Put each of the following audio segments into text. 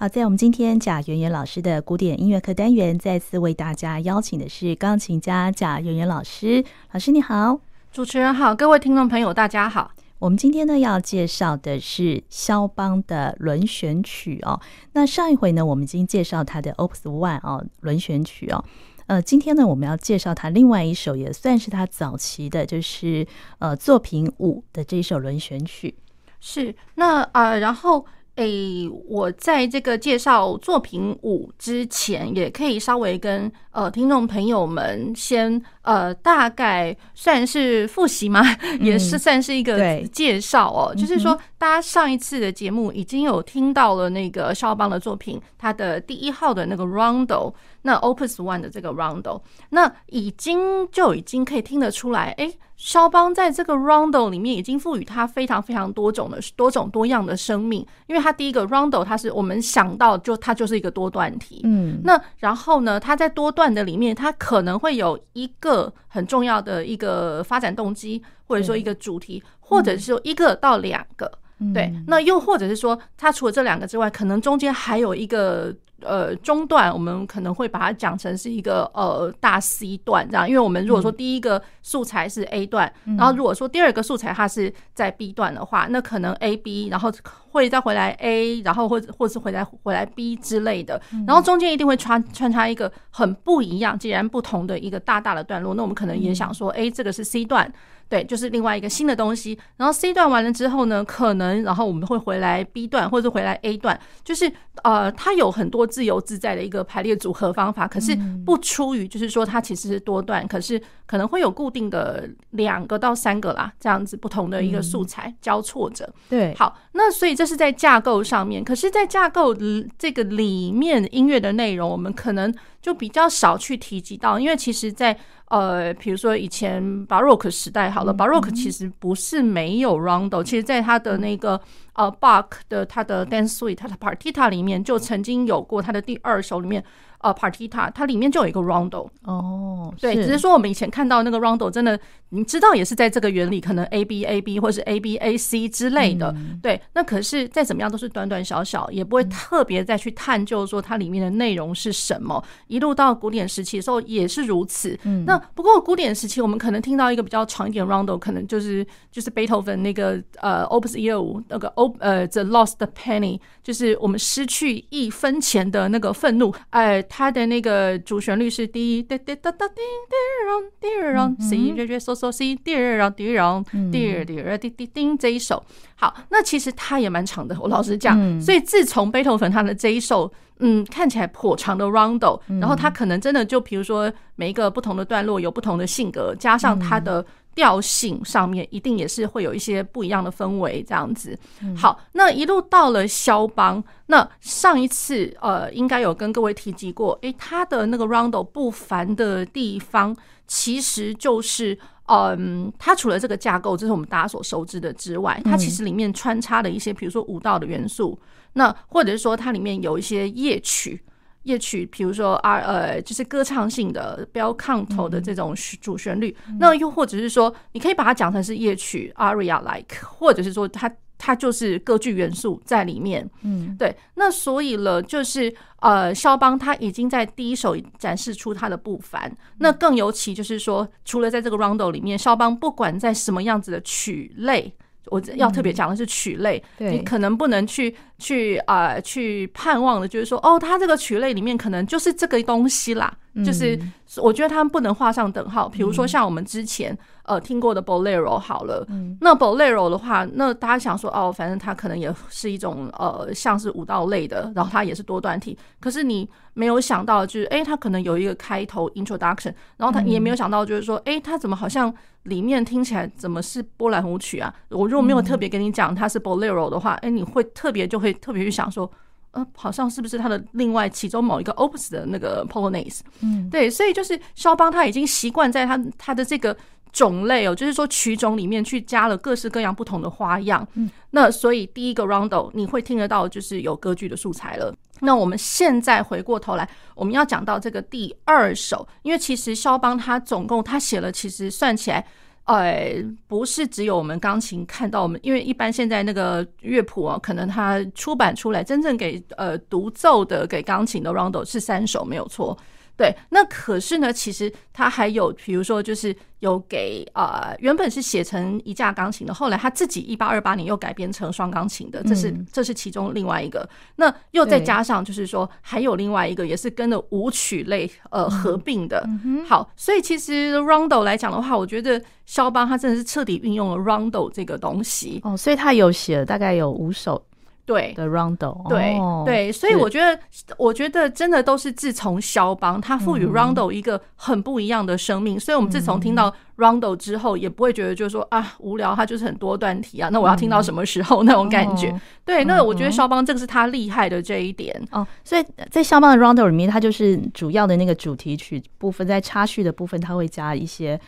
好，在我们今天贾圆圆老师的古典音乐课单元，再次为大家邀请的是钢琴家贾圆圆老师。老师你好，主持人好，各位听众朋友大家好。我们今天呢要介绍的是肖邦的轮旋曲哦。那上一回呢，我们已经介绍他的 Opus One 哦，轮选曲哦。呃，今天呢，我们要介绍他另外一首，也算是他早期的，就是呃作品五的这一首轮旋曲。是，那啊、呃，然后。诶、欸，我在这个介绍作品五之前，也可以稍微跟呃听众朋友们先呃大概算是复习吗？嗯、也是算是一个介绍哦。就是说，大家上一次的节目已经有听到了那个肖邦的作品，他的第一号的那个 Rondo，那 Opus One 的这个 Rondo，那已经就已经可以听得出来，诶、欸。肖邦在这个 Rondo 里面已经赋予它非常非常多种的多种多样的生命，因为它第一个 Rondo 它是我们想到就它就是一个多段体，嗯，那然后呢，它在多段的里面，它可能会有一个很重要的一个发展动机，或者说一个主题，或者是说一个到两个，对，那又或者是说它除了这两个之外，可能中间还有一个。呃，中段我们可能会把它讲成是一个呃大 C 段这样，因为我们如果说第一个素材是 A 段，然后如果说第二个素材它是在 B 段的话，那可能 A B，然后会再回来 A，然后或者或是回来回来 B 之类的，然后中间一定会穿穿插一个很不一样、截然不同的一个大大的段落，那我们可能也想说，哎，这个是 C 段。对，就是另外一个新的东西。然后 C 段完了之后呢，可能然后我们会回来 B 段，或者是回来 A 段，就是呃，它有很多自由自在的一个排列组合方法。可是不出于就是说它其实是多段，可是可能会有固定的两个到三个啦，这样子不同的一个素材交错着。对，好，那所以这是在架构上面。可是，在架构这个里面音乐的内容，我们可能就比较少去提及到，因为其实，在呃，比如说以前巴洛克时代，好了，巴洛克其实不是没有 rondo，其实在他的那个呃 Bach 的他的 dance suite，他的 partita 里面就曾经有过他的第二首里面。呃，partita 它里面就有一个 rondo 哦，对，只是说我们以前看到那个 rondo 真的，你知道也是在这个原理，可能 A B A B 或是 A B A C 之类的，对。那可是再怎么样都是短短小小，也不会特别再去探究说它里面的内容是什么。一路到古典时期的时候也是如此。嗯那不过古典时期我们可能听到一个比较长一点 rondo，可能就是就是 Beethoven 那个呃 Opus 一二五那个 O 呃 The Lost Penny，就是我们失去一分钱的那个愤怒，哎。它的那个主旋律是滴滴滴答答滴滴让滴让 C 瑞瑞嗦嗦 C 滴让滴让滴滴滴滴叮这一首，好，那其实它也蛮长的。我老实讲，所以自从贝多芬他的这一首，嗯，看起来颇长的 Rondo，然后他可能真的就比如说每一个不同的段落有不同的性格，加上他的。调性上面一定也是会有一些不一样的氛围，这样子。好，那一路到了肖邦，那上一次呃，应该有跟各位提及过，诶，他的那个 Rondo 不凡的地方，其实就是嗯，他除了这个架构，这是我们大家所熟知的之外，它其实里面穿插了一些，比如说舞蹈的元素，那或者是说它里面有一些夜曲。夜曲，比如说啊，呃，就是歌唱性的 bel canto 的这种主旋律，嗯、那又或者是说，你可以把它讲成是夜曲 aria like，或者是说它它就是歌剧元素在里面。嗯，对。那所以了，就是呃，肖邦他已经在第一首展示出他的不凡。那更尤其就是说，除了在这个 rondo 里面，肖邦不管在什么样子的曲类。我要特别讲的是曲类，你可能不能去去啊、呃、去盼望的，就是说哦，它这个曲类里面可能就是这个东西啦，就是我觉得他们不能画上等号。比如说像我们之前呃听过的 Bolero 好了，那 Bolero 的话，那大家想说哦，反正它可能也是一种呃像是舞蹈类的，然后它也是多段体，可是你没有想到就是哎，它可能有一个开头 Introduction，然后它也没有想到就是说哎，它怎么好像。里面听起来怎么是波兰舞曲啊？我如果没有特别跟你讲它是 Bolero 的话，哎，你会特别就会特别去想说，呃，好像是不是他的另外其中某一个 Opus 的那个 Polonaise？嗯，对，所以就是肖邦他已经习惯在他他的这个种类哦，就是说曲种里面去加了各式各样不同的花样。嗯，那所以第一个 Rondo 你会听得到就是有歌剧的素材了。那我们现在回过头来，我们要讲到这个第二首，因为其实肖邦他总共他写了，其实算起来，哎，不是只有我们钢琴看到我们，因为一般现在那个乐谱啊，可能它出版出来真正给呃独奏的给钢琴的 rondo 是三首没有错。对，那可是呢，其实他还有，比如说，就是有给呃，原本是写成一架钢琴的，后来他自己一八二八年又改编成双钢琴的，这是这是其中另外一个。那又再加上，就是说还有另外一个，也是跟着舞曲类呃合并的。好，所以其实 Rondo 来讲的话，我觉得肖邦他真的是彻底运用了 Rondo 这个东西。哦，所以他有写了大概有五首。对的 rondo，对、哦、对，所以我觉得，我觉得真的都是自从肖邦他赋予 rondo 一个很不一样的生命，嗯、所以我们自从听到 rondo 之后，也不会觉得就是说啊无聊，它就是很多段题啊，那我要听到什么时候、嗯、那种感觉？对，那我觉得肖邦这个是他厉害的这一点哦。所以在肖邦的 rondo 里面，它就是主要的那个主题曲部分，在插叙的部分，它会加一些。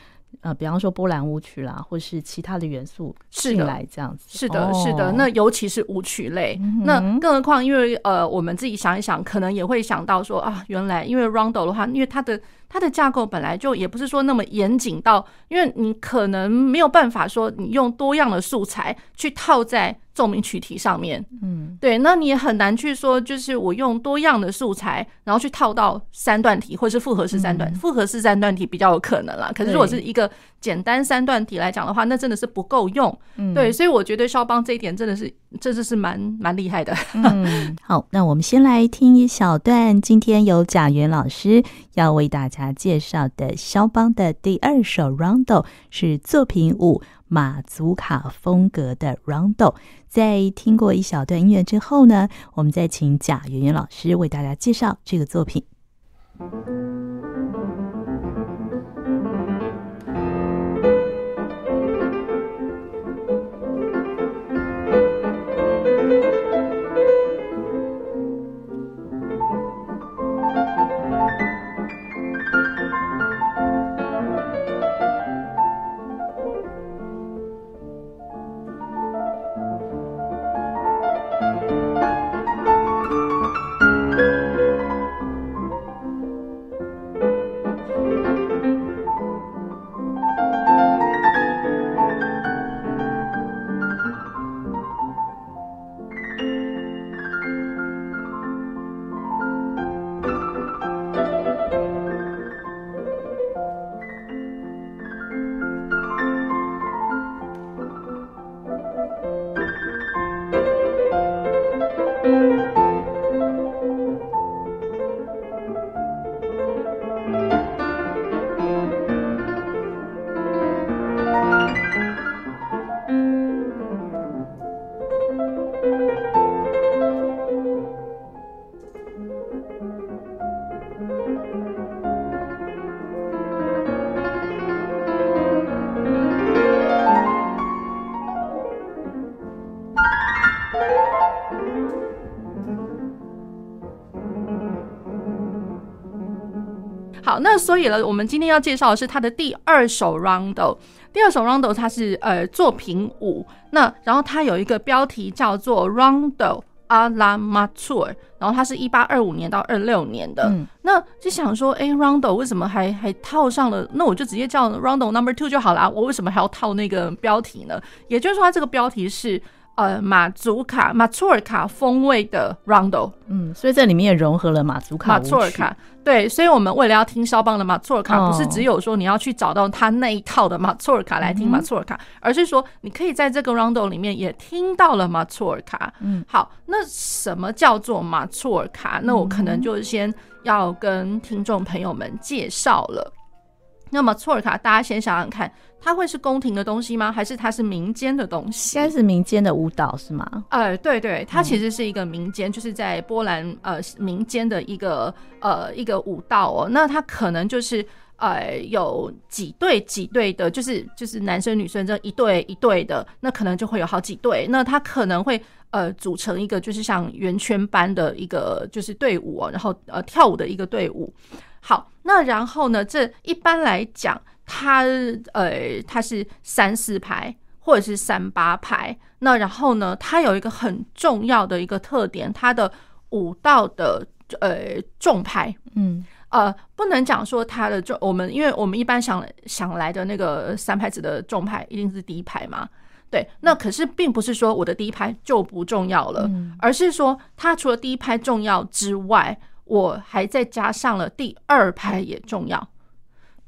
呃，比方说波兰舞曲啦，或是其他的元素进来这样子，是的，是的，是的。那尤其是舞曲类，嗯、那更何况，因为呃，我们自己想一想，可能也会想到说啊，原来因为 Rondo 的话，因为它的。它的架构本来就也不是说那么严谨到，因为你可能没有办法说你用多样的素材去套在奏鸣曲题上面，嗯，对，那你也很难去说，就是我用多样的素材，然后去套到三段题或是复合式三段，复合式三段题比较有可能啦。可是如果是一个简单三段体来讲的话，那真的是不够用，对，所以我觉得肖邦这一点真的是，真的是蛮蛮厉害的。嗯，好，那我们先来听一小段，今天由贾元老师要为大家。介绍的肖邦的第二首 Rondo 是作品五马祖卡风格的 Rondo。在听过一小段音乐之后呢，我们再请贾元元老师为大家介绍这个作品。那所以呢，我们今天要介绍的是他的第二首 Rondo。第二首 Rondo 它是呃作品五，那然后它有一个标题叫做 Rondo alla Mazur，然后它是一八二五年到二六年的。嗯、那就想说，哎，Rondo 为什么还还套上了？那我就直接叫 Rondo Number Two 就好了。我为什么还要套那个标题呢？也就是说，它这个标题是。呃，马祖卡、马祖尔卡风味的 Rondo，嗯，所以这里面也融合了马祖卡、马祖尔卡。对，所以我们为了要听肖邦的马祖尔卡，不是只有说你要去找到他那一套的马祖尔卡来听马祖尔卡，嗯、而是说你可以在这个 Rondo 里面也听到了马祖尔卡。嗯，好，那什么叫做马祖尔卡？那我可能就先要跟听众朋友们介绍了。那么，错尔卡，大家先想想看，它会是宫廷的东西吗？还是它是民间的东西？应该是民间的舞蹈是吗？呃，对对，它其实是一个民间，嗯、就是在波兰呃民间的一个呃一个舞蹈哦。那它可能就是呃有几对几对的，就是就是男生女生这一对一对的，那可能就会有好几对。那它可能会呃组成一个就是像圆圈般的一个就是队伍哦，然后呃跳舞的一个队伍。好，那然后呢？这一般来讲，它呃，它是三四拍或者是三八拍。那然后呢，它有一个很重要的一个特点，它的舞道的呃重拍，嗯呃，不能讲说它的重，我们因为我们一般想想来的那个三拍子的重拍一定是第一拍嘛，对，那可是并不是说我的第一拍就不重要了，而是说它除了第一拍重要之外，我还再加上了第二拍也重要。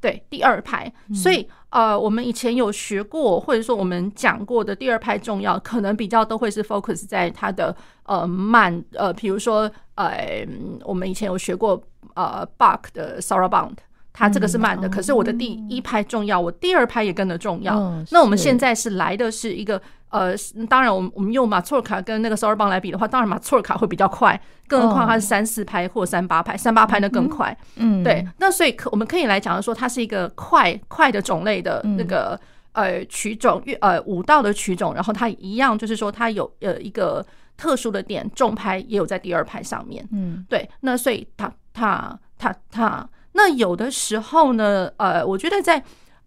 对，第二拍，所以呃，我们以前有学过，或者说我们讲过的第二拍重要，可能比较都会是 focus 在它的呃慢呃，比如说呃，我们以前有学过呃 Bach 的 Sarabande，它这个是慢的，可是我的第一拍重要，我第二拍也跟着重要。那我们现在是来的是一个。呃，当然，我们我们用马错尔卡跟那个 Sarabande 来比的话，当然马错尔卡会比较快，更何况它是三四拍或三八拍，三八拍那更快。嗯，对。那所以可我们可以来讲说，它是一个快快的种类的那个呃曲种，呃舞蹈的曲种，然后它一样就是说它有呃一个特殊的点，重拍也有在第二拍上面。嗯，对。那所以它它它它，那有的时候呢，呃，我觉得在。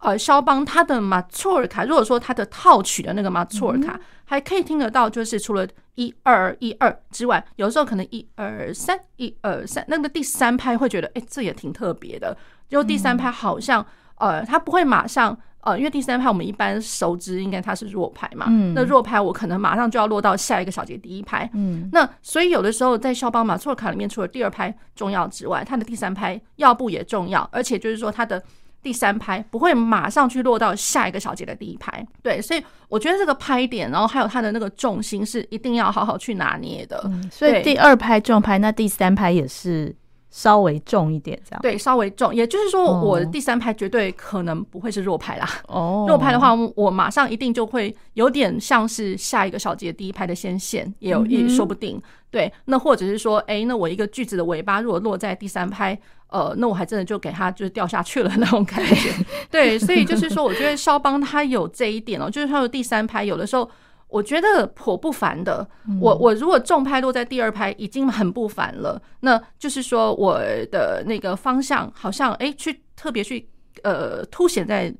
呃，肖邦他的马错尔卡，如果说他的套曲的那个马错尔卡，还可以听得到，就是除了一二一二之外，有时候可能一二三一二三，那个第三拍会觉得，哎，这也挺特别的。就第三拍好像，呃，他不会马上，呃，因为第三拍我们一般熟知应该它是弱拍嘛，那弱拍我可能马上就要落到下一个小节第一拍，嗯，那所以有的时候在肖邦马错尔卡里面，除了第二拍重要之外，它的第三拍要不也重要，而且就是说它的。第三拍不会马上去落到下一个小节的第一拍，对，所以我觉得这个拍点，然后还有它的那个重心是一定要好好去拿捏的。嗯，所以第二拍重拍，那第三拍也是稍微重一点，这样。对，稍微重，也就是说，我的第三拍绝对可能不会是弱拍啦。哦，弱拍的话，我马上一定就会有点像是下一个小节第一拍的先线，也有也说不定。对，那或者是说，哎，那我一个句子的尾巴如果落在第三拍。呃，那我还真的就给他就是掉下去了那种感觉，对，所以就是说，我觉得肖邦他有这一点哦，就是他的第三拍有的时候我觉得颇不凡的。我我如果重拍落在第二拍已经很不凡了，那就是说我的那个方向好像哎去特别去呃凸显在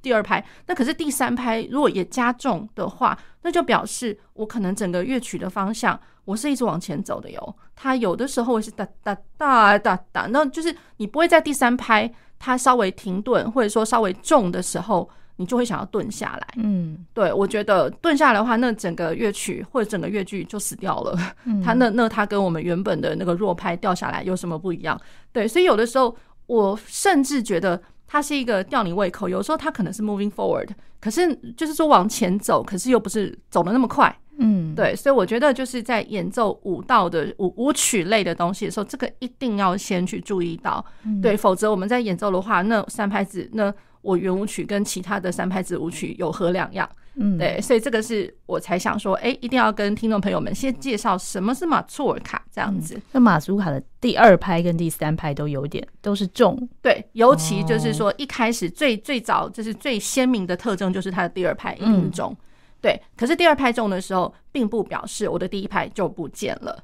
第二拍，那可是第三拍如果也加重的话，那就表示我可能整个乐曲的方向。我是一直往前走的哟，它有的时候会是哒哒哒哒哒，那就是你不会在第三拍它稍微停顿或者说稍微重的时候，你就会想要顿下来。嗯，对，我觉得顿下来的话，那整个乐曲或者整个乐句就死掉了。它那那它跟我们原本的那个弱拍掉下来有什么不一样？对，所以有的时候我甚至觉得它是一个吊你胃口，有时候它可能是 moving forward，可是就是说往前走，可是又不是走的那么快。嗯，对，所以我觉得就是在演奏舞蹈的舞舞曲类的东西的时候，这个一定要先去注意到，对，否则我们在演奏的话，那三拍子，那我圆舞曲跟其他的三拍子舞曲有何两样？嗯，对，所以这个是我才想说，哎，一定要跟听众朋友们先介绍什么是马祖尔卡这样子。那马祖尔卡的第二拍跟第三拍都有点都是重，对，尤其就是说一开始最最早就是最鲜明的特征就是它的第二拍一定重。对，可是第二拍重的时候，并不表示我的第一拍就不见了。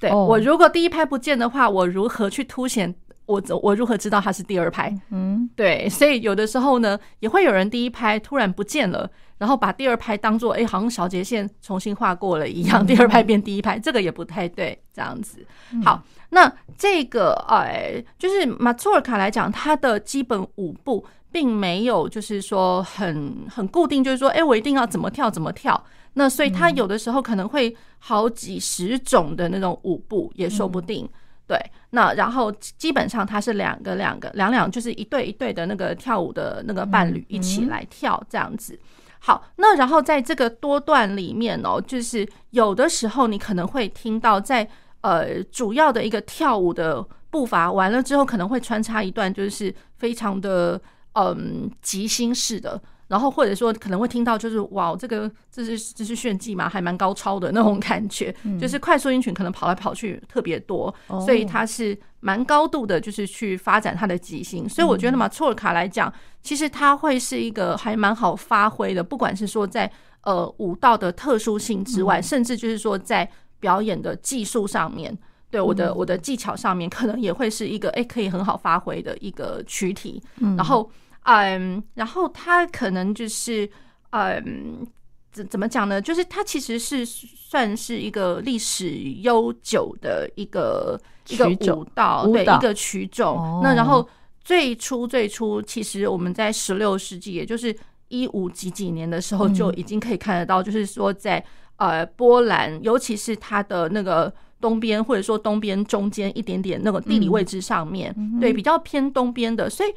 对，我如果第一拍不见的话，我如何去凸显我？我如何知道他是第二拍？嗯，对，所以有的时候呢，也会有人第一拍突然不见了，然后把第二拍当做哎，好像小节线重新画过了一样，第二拍变第一拍，这个也不太对。这样子，好，那这个哎，就是马祖尔卡来讲，它的基本舞步。并没有，就是说很很固定，就是说，哎，我一定要怎么跳怎么跳。那所以它有的时候可能会好几十种的那种舞步，也说不定。对，那然后基本上他是两个两个两两，就是一对一对的那个跳舞的那个伴侣一起来跳这样子。好，那然后在这个多段里面哦，就是有的时候你可能会听到在呃主要的一个跳舞的步伐完了之后，可能会穿插一段，就是非常的。嗯，即兴式的，然后或者说可能会听到，就是哇，这个这是这是炫技嘛，还蛮高超的那种感觉，就是快速音群可能跑来跑去特别多，所以它是蛮高度的，就是去发展它的即兴。所以我觉得马错尔卡来讲，其实它会是一个还蛮好发挥的，不管是说在呃舞蹈的特殊性之外，甚至就是说在表演的技术上面。对我的我的技巧上面，可能也会是一个诶，可以很好发挥的一个躯体。然后嗯，然后他可能就是嗯，怎怎么讲呢？就是它其实是算是一个历史悠久的一个一个舞蹈，对，一个曲种。那然后最初最初，其实我们在十六世纪，也就是一五几几年的时候，就已经可以看得到，就是说在呃波兰，尤其是它的那个东边，或者说东边中间一点点那个地理位置上面，对，比较偏东边的。所以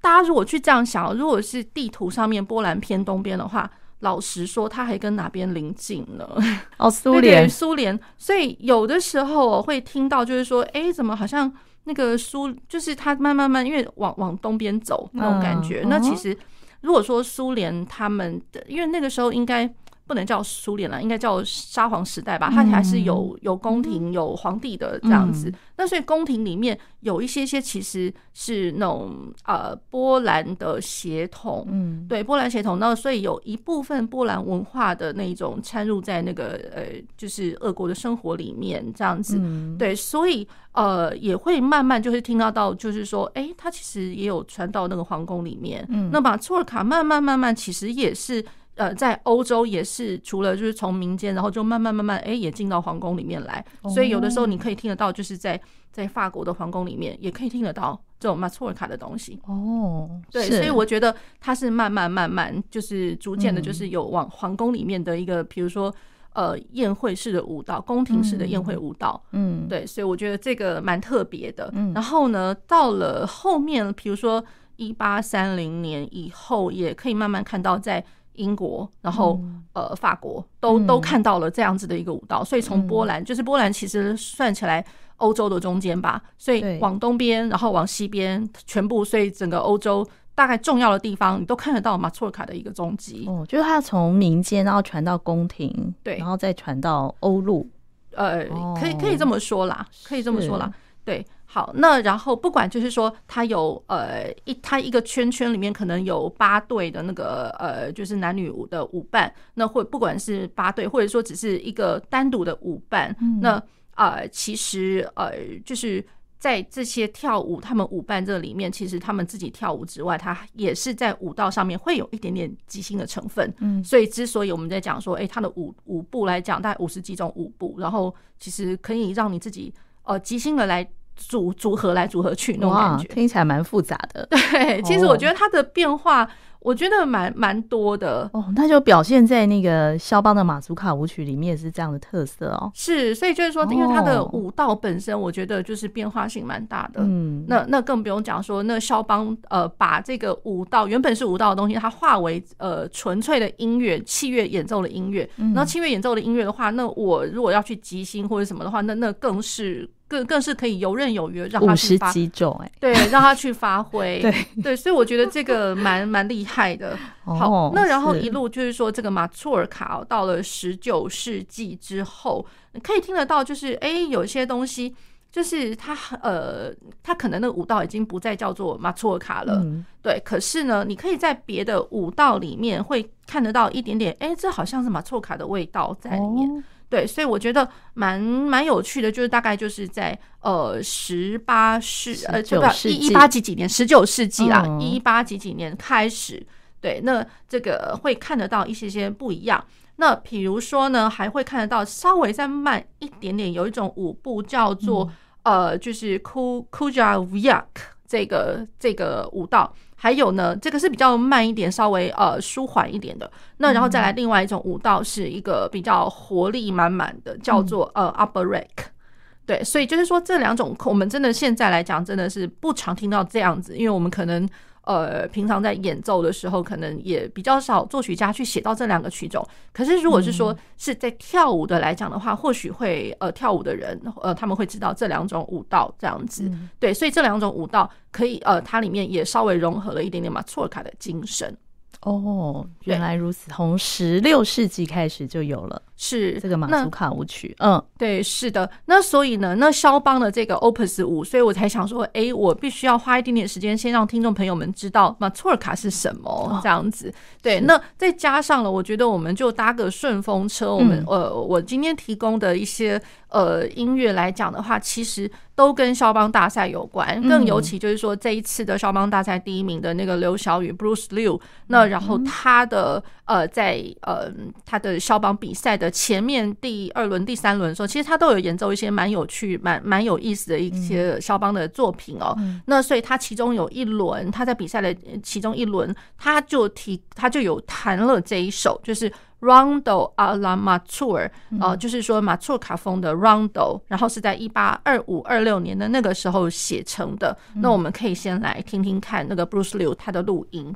大家如果去这样想，如果是地图上面波兰偏东边的话。老实说，他还跟哪边邻近呢？哦，苏联，苏联。所以有的时候我会听到，就是说，哎、欸，怎么好像那个苏，就是他慢慢慢，因为往往东边走那种感觉。嗯、那其实，如果说苏联他们的，因为那个时候应该。不能叫苏联了，应该叫沙皇时代吧。它还是有有宫廷、有皇帝的这样子。那所以宫廷里面有一些些其实是那种呃波兰的血统，嗯，对，波兰血统。那所以有一部分波兰文化的那种掺入在那个呃，就是俄国的生活里面这样子。对，所以呃也会慢慢就是听到到，就是说，哎，它其实也有传到那个皇宫里面。嗯，那把措尔卡慢慢慢慢其实也是。呃，在欧洲也是，除了就是从民间，然后就慢慢慢慢，哎，也进到皇宫里面来。所以有的时候你可以听得到，就是在在法国的皇宫里面，也可以听得到这种马祖尔卡的东西。哦，对，所以我觉得它是慢慢慢慢，就是逐渐的，就是有往皇宫里面的一个，比如说呃宴会式的舞蹈，宫廷式的宴会舞蹈。嗯，对，所以我觉得这个蛮特别的。嗯，然后呢，到了后面，比如说一八三零年以后，也可以慢慢看到在。英国，然后呃，法国都都看到了这样子的一个舞蹈，所以从波兰，就是波兰其实算起来欧洲的中间吧，所以往东边，然后往西边，全部，所以整个欧洲大概重要的地方，你都看得到马祖尔卡的一个踪迹。哦，就是它从民间，然后传到宫廷，对，然后再传到欧陆，呃，可以可以这么说啦，可以这么说啦，对。好，那然后不管就是说，他有呃一，他一个圈圈里面可能有八对的那个呃，就是男女舞的舞伴，那或不管是八对，或者说只是一个单独的舞伴，嗯、那呃其实呃就是在这些跳舞，他们舞伴这里面，其实他们自己跳舞之外，他也是在舞蹈上面会有一点点即兴的成分。嗯，所以之所以我们在讲说，哎，他的舞舞步来讲，大概五十几种舞步，然后其实可以让你自己呃即兴的来。组组合来组合去那种感觉，听起来蛮复杂的。对，其实我觉得它的变化。我觉得蛮蛮多的哦，那就表现在那个肖邦的马祖卡舞曲里面也是这样的特色哦。是，所以就是说，因为它的舞蹈本身，我觉得就是变化性蛮大的。嗯，那那更不用讲说，那肖邦呃把这个舞蹈原本是舞蹈的东西，它化为呃纯粹的音乐，器乐演奏的音乐。然后器乐演奏的音乐的话，那我如果要去即兴或者什么的话，那那更是更更是可以游刃有余，让他去发五十几种哎，对，让他去发挥。对 对，所以我觉得这个蛮蛮厉害。的 好，那然后一路就是说，这个马祖尔卡到了十九世纪之后，你可以听得到，就是哎，有些东西就是他呃，他可能那个舞蹈已经不再叫做马祖尔卡了，对。可是呢，你可以在别的舞蹈里面会看得到一点点，哎，这好像是马祖尔卡的味道在里面，对。所以我觉得蛮蛮有趣的，就是大概就是在呃十八世呃，就不一一八几几年，十九世纪啦，一八几几年开始。对，那这个会看得到一些些不一样。那比如说呢，还会看得到稍微再慢一点点，有一种舞步叫做、嗯、呃，就是 Kujaviak 这个这个舞蹈。还有呢，这个是比较慢一点，稍微呃舒缓一点的。那然后再来另外一种舞蹈，是一个比较活力满满的，叫做呃 upper rack。对，所以就是说这两种，我们真的现在来讲，真的是不常听到这样子，因为我们可能。呃，平常在演奏的时候，可能也比较少作曲家去写到这两个曲种。可是，如果是说是在跳舞的来讲的话，或许会呃跳舞的人呃他们会知道这两种舞蹈这样子。对，所以这两种舞蹈可以呃，它里面也稍微融合了一点点马错卡的精神。哦，原来如此，从十六世纪开始就有了。是这个马祖卡舞曲，嗯，对，是的。那所以呢，那肖邦的这个 Opus 五，所以我才想说，哎，我必须要花一点点时间，先让听众朋友们知道马祖尔卡是什么这样子。对，那再加上了，我觉得我们就搭个顺风车，我们呃，我今天提供的一些呃音乐来讲的话，其实都跟肖邦大赛有关。更尤其就是说，这一次的肖邦大赛第一名的那个刘晓宇 （Bruce Liu），那然后他的呃在呃他的肖邦比赛的前面第二轮、第三轮的时候，其实他都有演奏一些蛮有趣、蛮蛮有意思的一些肖邦的作品哦。那所以他其中有一轮，他在比赛的其中一轮，他就提他就有弹了这一首，就是。Rondo alla Mazur，呃，就是说马祖卡风的 Rondo，然后是在一八二五二六年的那个时候写成的。那我们可以先来听听看那个 Bruce Liu 他的录音。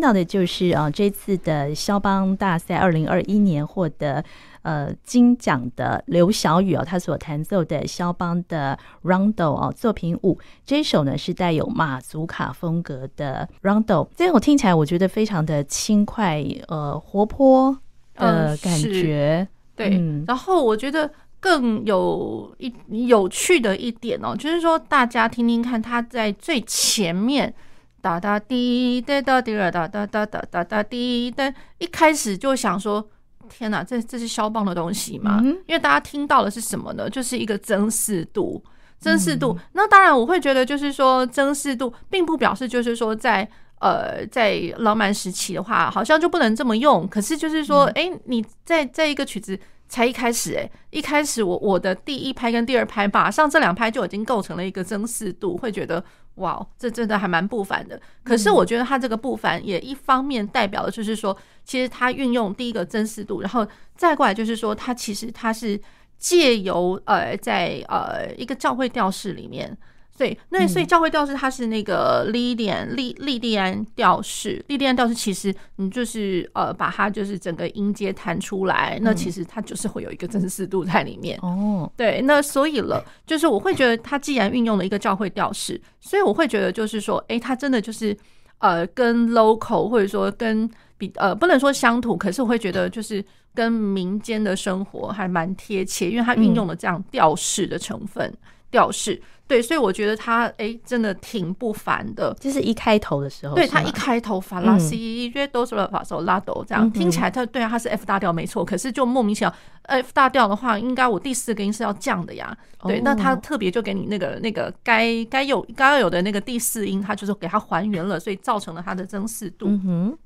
听到的就是啊，这次的肖邦大赛二零二一年获得呃金奖的刘晓宇哦，他所弹奏的肖邦的 Rondo 哦作品五，这一首呢是带有马祖卡风格的 Rondo，这首听起来我觉得非常的轻快呃活泼的感觉，对、嗯，然后我觉得更有一有趣的一点哦，就是说大家听听看，他在最前面。哒哒滴哒哒滴哒哒哒哒哒哒哒滴哒，一开始就想说：天哪，这这是肖邦的东西吗？因为大家听到的是什么呢？就是一个增四度，增四度。那当然，我会觉得就是说，增四度并不表示就是说在呃在浪漫时期的话，好像就不能这么用。可是就是说，哎，你在在一个曲子才一开始，哎，一开始我我的第一拍跟第二拍，马上这两拍就已经构成了一个增四度，会觉得。哇，这真的还蛮不凡的。可是我觉得他这个不凡也一方面代表的就是说，其实他运用第一个真实度，然后再过来就是说，他其实他是借由呃在呃一个教会调式里面。对，那所以教会调式它是那个莉莉安莉莉莉安调式，莉莉安调式其实你就是呃把它就是整个音阶弹出来，那其实它就是会有一个真实度在里面哦。对，那所以了，就是我会觉得它既然运用了一个教会调式，所以我会觉得就是说，哎，它真的就是呃跟 local 或者说跟比呃不能说乡土，可是我会觉得就是跟民间的生活还蛮贴切，因为它运用了这样调式的成分调式。对，所以我觉得他哎，真的挺不凡的。就是一开头的时候，对他一开头法拉西约都是法索拉哆这样听起来，他对啊，他是 F 大调没错。可是就莫名其妙，F 大调的话，应该我第四个音是要降的呀。对，那他特别就给你那个那个该该有该要有的那个第四音，他就是给它还原了，所以造成了它的增四度。嗯哼，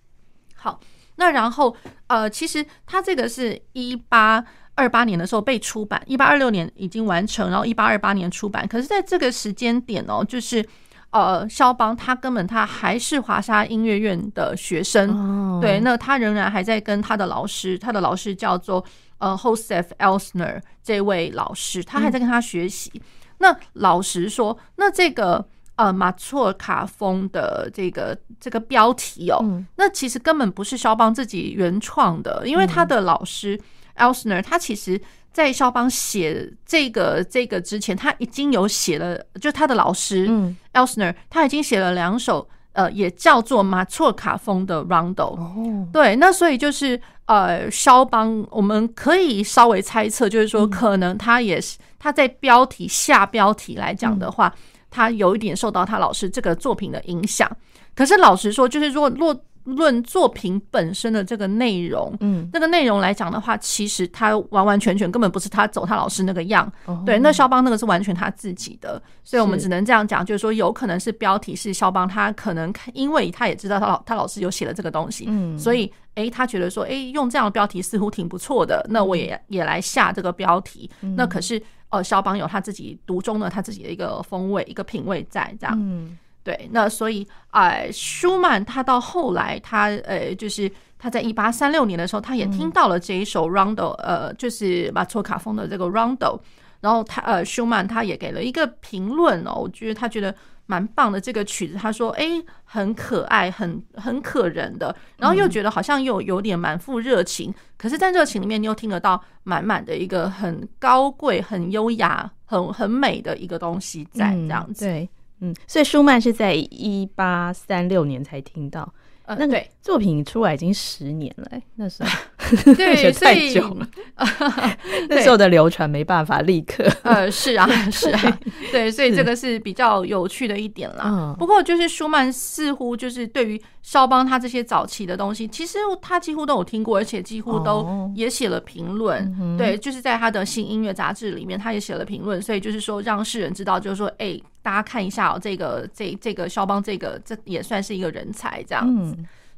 好，那然后呃，其实他这个是一八。二八年的时候被出版，一八二六年已经完成，然后一八二八年出版。可是，在这个时间点哦，就是呃，肖邦他根本他还是华沙音乐院的学生，对，那他仍然还在跟他的老师，他的老师叫做呃 Joseph Elsner 这位老师，他还在跟他学习。那老实说，那这个呃马错卡风的这个这个标题哦，那其实根本不是肖邦自己原创的，因为他的老师。Elsner 他其实，在肖邦写这个这个之前，他已经有写了，就他的老师，嗯，Elsner 他已经写了两首呃，也叫做马错卡风的 Rondo。哦，对，那所以就是呃，肖邦，我们可以稍微猜测，就是说，可能他也是他在标题下标题来讲的话，他有一点受到他老师这个作品的影响。可是老实说，就是说若。论作品本身的这个内容，嗯，那个内容来讲的话，其实他完完全全根本不是他走他老师那个样，哦、对，那肖邦那个是完全他自己的，所以我们只能这样讲，就是说有可能是标题是肖邦，他可能因为他也知道他老他老师有写了这个东西，嗯，所以哎，他觉得说哎，用这样的标题似乎挺不错的，那我也也来下这个标题，那可是呃，肖邦有他自己独中的他自己的一个风味一个品味在这样，嗯。对，那所以，哎，舒曼他到后来，他呃，就是他在一八三六年的时候，他也听到了这一首 Rondo，呃，就是马错卡风的这个 Rondo，然后他呃，舒曼他也给了一个评论哦，我觉得他觉得蛮棒的这个曲子，他说，哎，很可爱，很很可人的，然后又觉得好像又有点满腹热情，可是，在热情里面，你又听得到满满的一个很高贵、很优雅、很很美的一个东西在这样子，对。嗯，所以舒曼是在一八三六年才听到，呃，那个作品出来已经十年了，欸，那时候 对，太久了，那时候的流传没办法立刻，呃，是啊，是啊，对，所以这个是比较有趣的一点啦。不过就是舒曼似乎就是对于肖邦他这些早期的东西，其实他几乎都有听过，而且几乎都也写了评论。对，就是在他的新音乐杂志里面，他也写了评论，所以就是说让世人知道，就是说，哎。大家看一下哦，这个这这个肖邦，这个这也算是一个人才，这样子，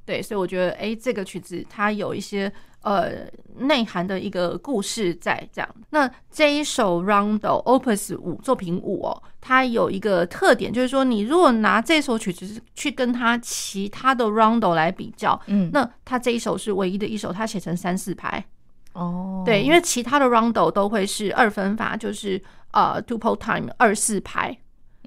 对，所以我觉得，哎，这个曲子它有一些呃内涵的一个故事在这样。那这一首 Rondo Opus 五作品五哦，它有一个特点，就是说，你如果拿这首曲子去跟它其他的 Rondo 来比较，嗯，那它这一首是唯一的一首，它写成三四拍哦，对，因为其他的 Rondo 都会是二分法，就是呃 two-part time 二四拍。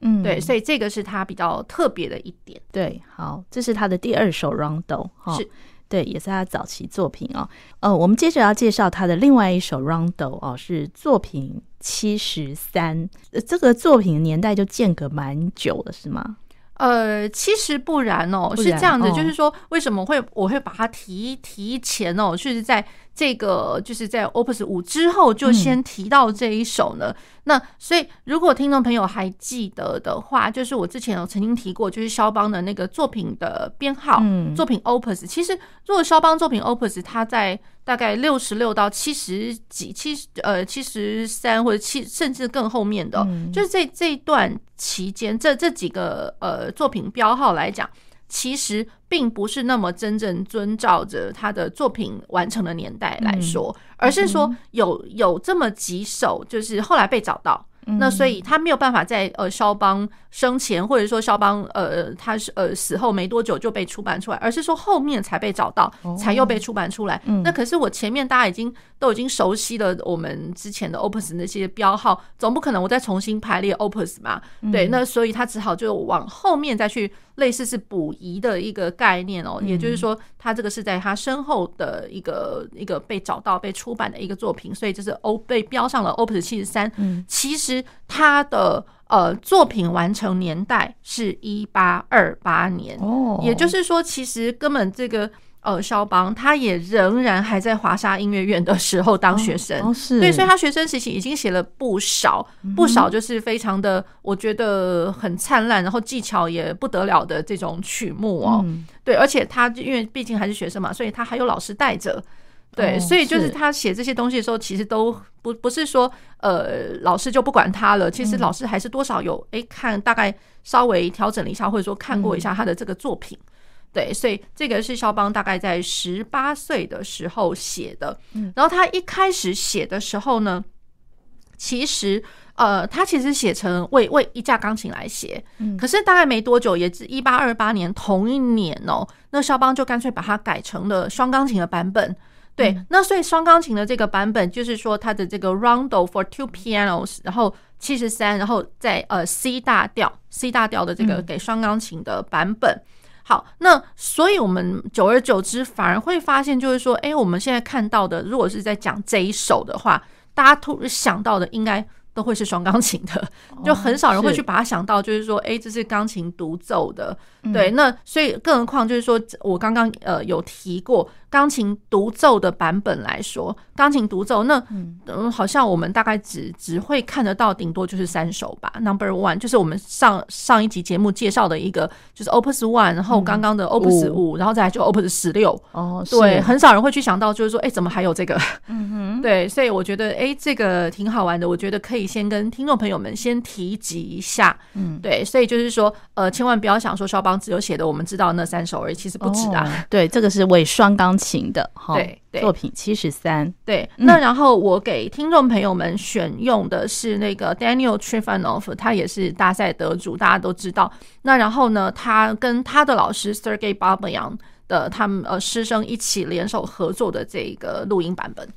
嗯，对，所以这个是他比较特别的一点。对，好，这是他的第二首 Rondo，是对，也是他早期作品哦。呃，我们接着要介绍他的另外一首 Rondo 哦，是作品七十三。这个作品年代就间隔蛮久了，是吗？呃，其实不然哦，然，是这样子，哦，就是说，为什么会我会把它提提前哦，就是在。这个就是在 Opus 五之后就先提到这一首呢。嗯、那所以如果听众朋友还记得的话，就是我之前有曾经提过，就是肖邦的那个作品的编号，嗯、作品 Opus。其实如果肖邦作品 Opus，它在大概六十六到七十几、七十呃七十三或者七甚至更后面的，嗯、就是这这一段期间，这这几个呃作品标号来讲。其实并不是那么真正遵照着他的作品完成的年代来说，而是说有有这么几首，就是后来被找到。那所以他没有办法在呃肖邦生前，或者说肖邦呃他是呃死后没多久就被出版出来，而是说后面才被找到，才又被出版出来。那可是我前面大家已经都已经熟悉了我们之前的 Opus 那些标号，总不可能我再重新排列 Opus 嘛？对，那所以他只好就往后面再去类似是补遗的一个概念哦，也就是说他这个是在他身后的一个一个被找到被出版的一个作品，所以就是 O 被标上了 Opus 七十三。其实。他的呃作品完成年代是一八二八年，哦，也就是说，其实根本这个呃肖邦他也仍然还在华沙音乐院的时候当学生，哦，是，对，所以他学生时期已经写了不少不少，就是非常的我觉得很灿烂，然后技巧也不得了的这种曲目哦，对，而且他因为毕竟还是学生嘛，所以他还有老师带着。对，所以就是他写这些东西的时候，其实都不不是说呃老师就不管他了，其实老师还是多少有哎看大概稍微调整了一下，或者说看过一下他的这个作品。对，所以这个是肖邦大概在十八岁的时候写的。然后他一开始写的时候呢，其实呃他其实写成为为一架钢琴来写，可是大概没多久，也是一八二八年同一年哦，那肖邦就干脆把它改成了双钢琴的版本。对，那所以双钢琴的这个版本，就是说它的这个 Rondo for two pianos，然后七十三，然后在呃 C 大调，C 大调的这个给双钢琴的版本。好，那所以我们久而久之反而会发现，就是说，哎，我们现在看到的，如果是在讲这一首的话，大家突然想到的应该。都会是双钢琴的，就很少人会去把它想到，就是说，哎，这是钢琴独奏的。对，那所以更何况就是说，我刚刚呃有提过。钢琴独奏的版本来说，钢琴独奏那嗯，好像我们大概只只会看得到，顶多就是三首吧。Number one 就是我们上上一集节目介绍的一个，就是 Opus One，然后刚刚的 Opus 五，然后再来就 Opus 十六。哦，对，很少人会去想到，就是说，哎，怎么还有这个？嗯哼，对，所以我觉得，哎，这个挺好玩的。我觉得可以先跟听众朋友们先提及一下。嗯，对，所以就是说，呃，千万不要想说肖邦只有写的我们知道那三首而已，其实不止啊。哦、对，这个是为双钢琴的哈，作品七十三。对，那然后我给听众朋友们选用的是那个 Daniel Trifanov，他也是大赛得主，大家都知道。那然后呢，他跟他的老师 Sergei Babayan 的他们呃师生一起联手合作的这个录音版本。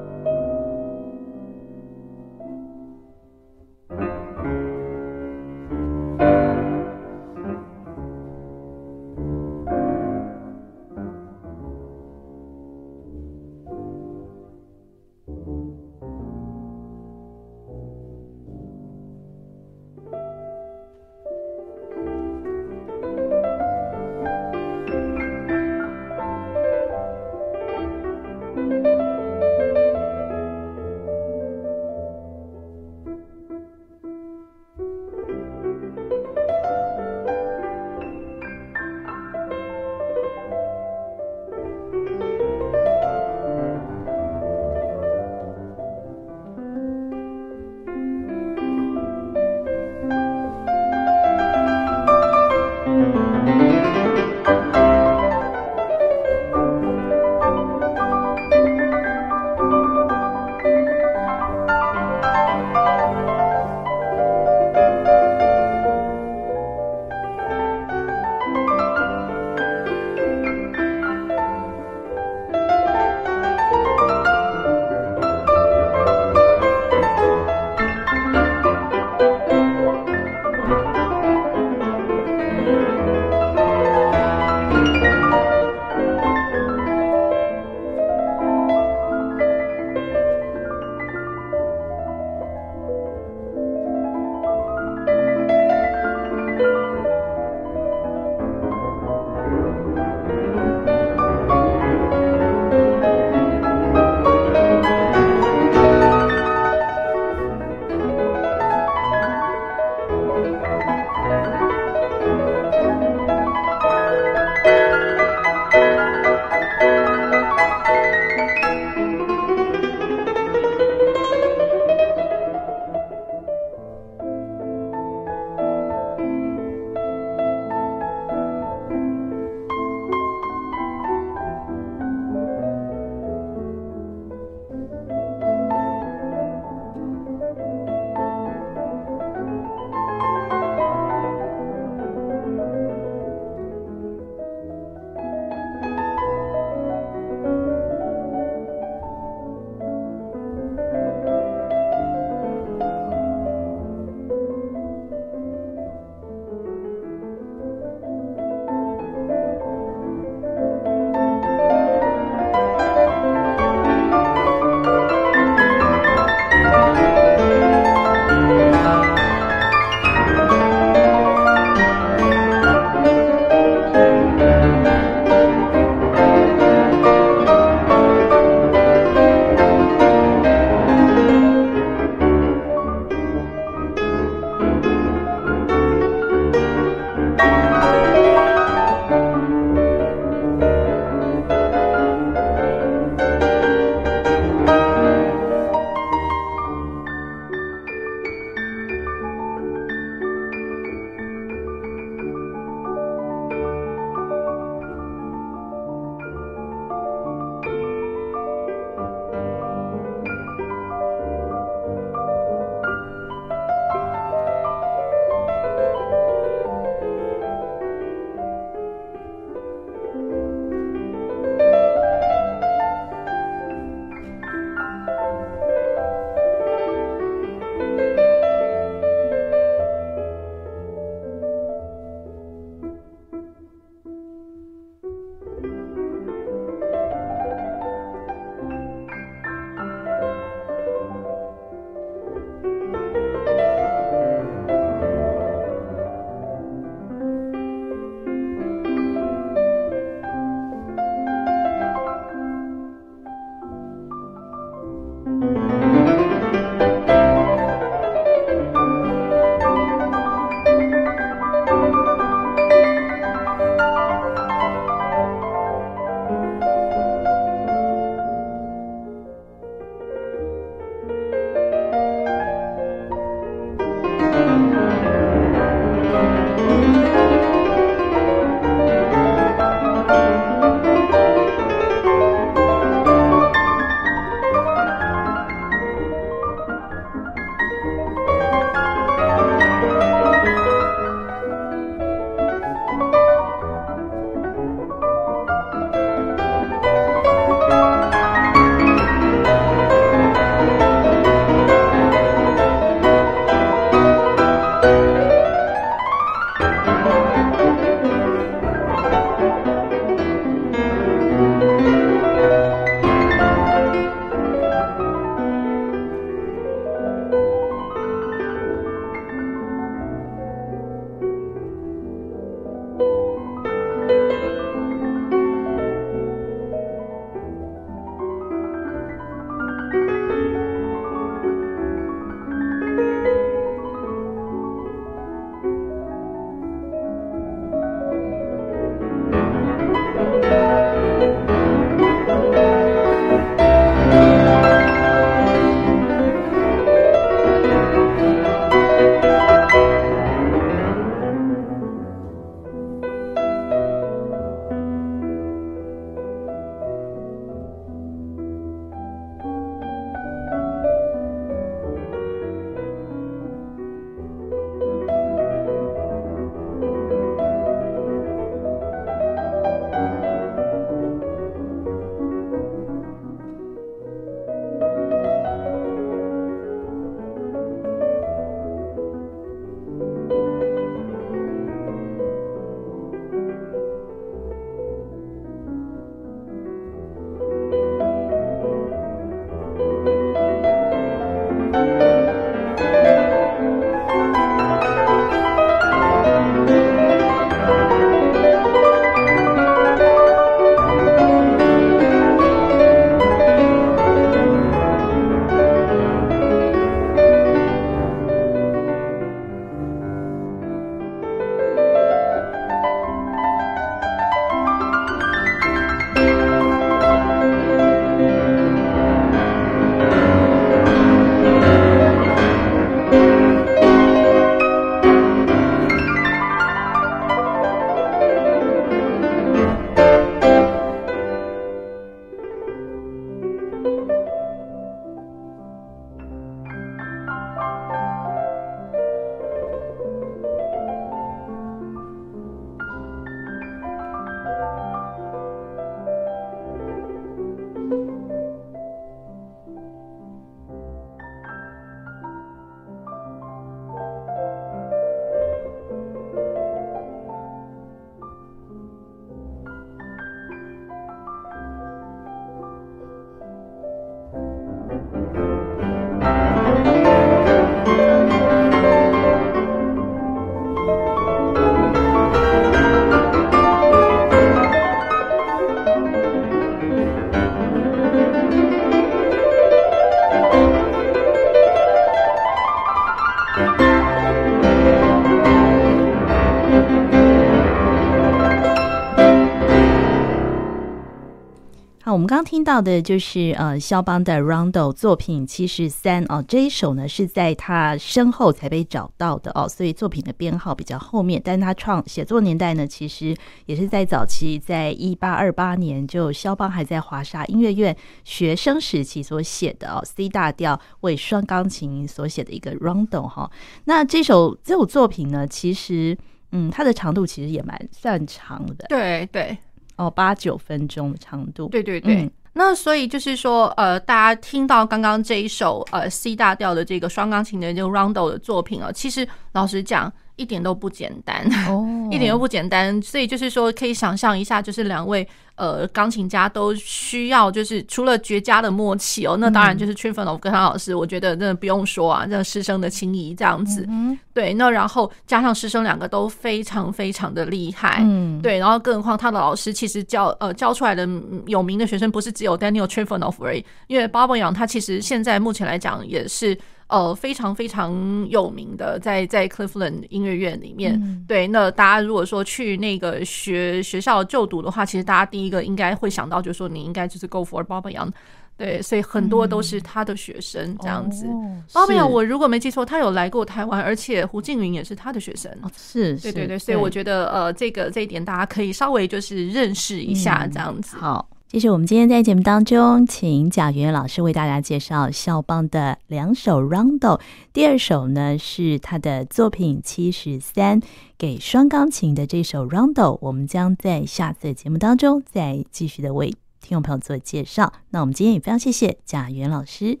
听到的就是呃，肖邦的 Rondo 作品七十三哦，这一首呢是在他身后才被找到的哦，所以作品的编号比较后面，但他创写作年代呢，其实也是在早期，在一八二八年，就肖邦还在华沙音乐院学生时期所写的哦，C 大调为双钢琴所写的一个 Rondo 哈。那这首这首作品呢，其实嗯，它的长度其实也蛮算长的，对对。哦，八九分钟的长度，对对对。嗯、那所以就是说，呃，大家听到刚刚这一首呃 C 大调的这个双钢琴的这个 Rondo 的作品啊，其实老实讲。一点都不简单哦，一点都不简单。所以就是说，可以想象一下，就是两位呃钢琴家都需要，就是除了绝佳的默契哦，那当然就是 Trifonov 跟他老师，我觉得真的不用说啊，这师生的情谊这样子。对，那然后加上师生两个都非常非常的厉害，嗯，对，然后更何况他的老师其实教呃教出来的有名的学生不是只有 Daniel Trifonov 而已，因为 Babayan 他其实现在目前来讲也是。呃，非常非常有名的，在在 Cleveland 音乐院里面，嗯、对。那大家如果说去那个学学校就读的话，其实大家第一个应该会想到，就是说你应该就是 Go for Babayan，对。所以很多都是他的学生这样子。Babayan，我如果没记错，他有来过台湾，而且胡静云也是他的学生。哦、是，对对对。所以我觉得，呃，这个这一点大家可以稍微就是认识一下这样子。嗯、好。这是我们今天在节目当中，请贾元老师为大家介绍肖邦的两首 Rondo。第二首呢是他的作品七十三，给双钢琴的这首 Rondo。我们将在下次的节目当中再继续的为听众朋友做介绍。那我们今天也非常谢谢贾元老师。